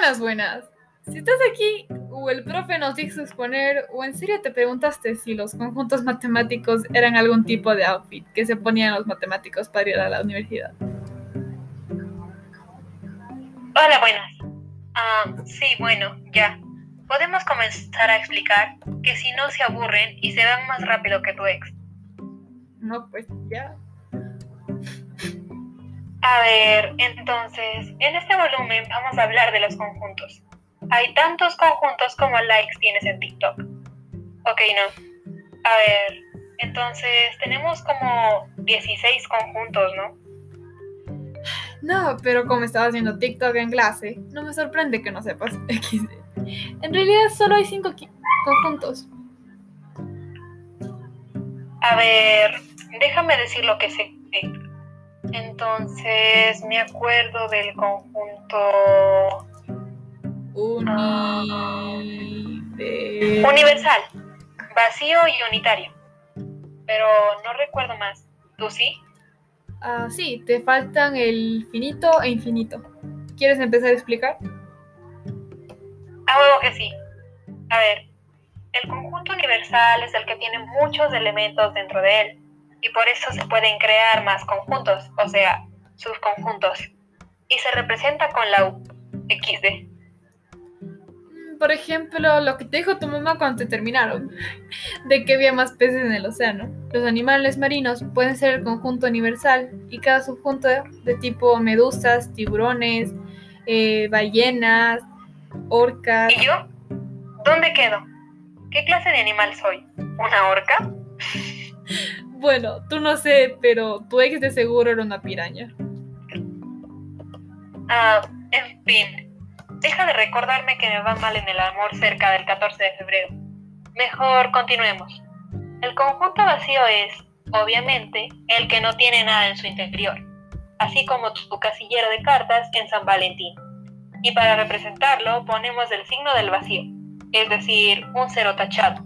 Buenas, buenas. Si estás aquí, o el profe nos dijo exponer, o en serio te preguntaste si los conjuntos matemáticos eran algún tipo de outfit que se ponían los matemáticos para ir a la universidad. Hola, buenas. Ah, sí, bueno, ya. Podemos comenzar a explicar que si no se aburren y se van más rápido que tu ex. No, pues ya. A ver, entonces, en este volumen vamos a hablar de los conjuntos. Hay tantos conjuntos como likes tienes en TikTok. Ok, no. A ver, entonces tenemos como 16 conjuntos, ¿no? No, pero como estaba haciendo TikTok en clase, no me sorprende que no sepas XD. En realidad solo hay 5 conjuntos. A ver, déjame decir lo que sé. Entonces, me acuerdo del conjunto Uni... universal, vacío y unitario. Pero no recuerdo más. ¿Tú sí? Ah, sí, te faltan el finito e infinito. ¿Quieres empezar a explicar? A huevo que sí. A ver, el conjunto universal es el que tiene muchos elementos dentro de él y por eso se pueden crear más conjuntos, o sea, subconjuntos. Y se representa con la U, XD. Mm, Por ejemplo, lo que te dijo tu mamá cuando te terminaron, de que había más peces en el océano. Los animales marinos pueden ser el conjunto universal y cada subconjunto de tipo medusas, tiburones, eh, ballenas, orcas. ¿Y yo? ¿Dónde quedo? ¿Qué clase de animal soy? ¿Una orca? Bueno, tú no sé, pero tu ex de seguro era una piraña. Ah, en fin. Deja de recordarme que me va mal en el amor cerca del 14 de febrero. Mejor continuemos. El conjunto vacío es, obviamente, el que no tiene nada en su interior, así como tu casillero de cartas en San Valentín. Y para representarlo ponemos el signo del vacío, es decir, un cero tachado.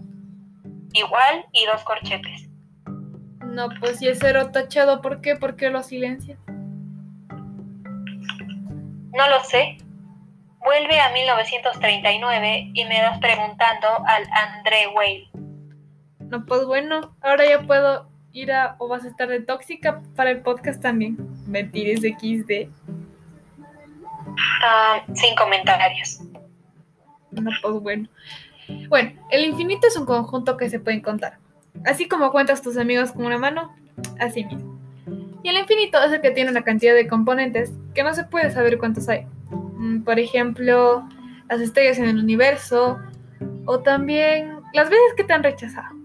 Igual y dos corchetes. No, pues si es cero tachado, ¿por qué? ¿Por qué lo silencias? No lo sé. Vuelve a 1939 y me das preguntando al André Weil. No, pues bueno, ahora ya puedo ir a... o vas a estar de tóxica para el podcast también. Mentiras XD. Ah, sin comentarios. No, pues bueno. Bueno, el infinito es un conjunto que se pueden contar. Así como cuentas tus amigos con una mano, así mismo. Y el infinito es el que tiene una cantidad de componentes que no se puede saber cuántos hay. Mm, Por ejemplo, las estrellas en el universo o también las veces que te han rechazado.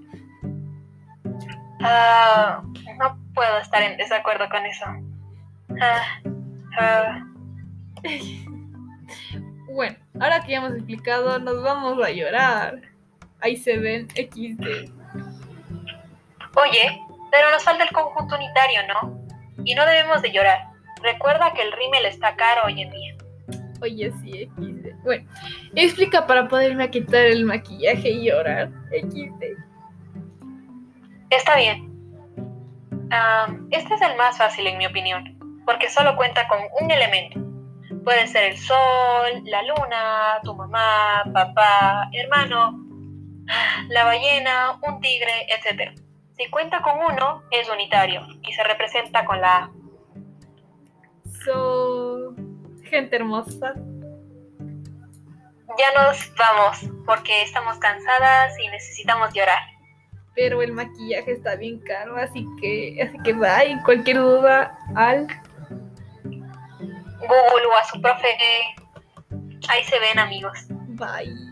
Ah, no puedo estar en desacuerdo con eso. Ah, ah, Bueno, ahora que ya hemos explicado, nos vamos a llorar. Ahí se ven XD. Oye, pero nos falta el conjunto unitario, ¿no? Y no debemos de llorar. Recuerda que el rímel está caro hoy en día. Oye, sí, XD. Bueno, explica para poderme quitar el maquillaje y llorar. XD. Está bien. Ah, este es el más fácil en mi opinión, porque solo cuenta con un elemento. Puede ser el sol, la luna, tu mamá, papá, hermano, la ballena, un tigre, etc. Si cuenta con uno, es unitario y se representa con la A. So, gente hermosa. Ya nos vamos, porque estamos cansadas y necesitamos llorar. Pero el maquillaje está bien caro, así que, así que bye. Cualquier duda, al. Google o a su profe. Ahí se ven amigos. Bye.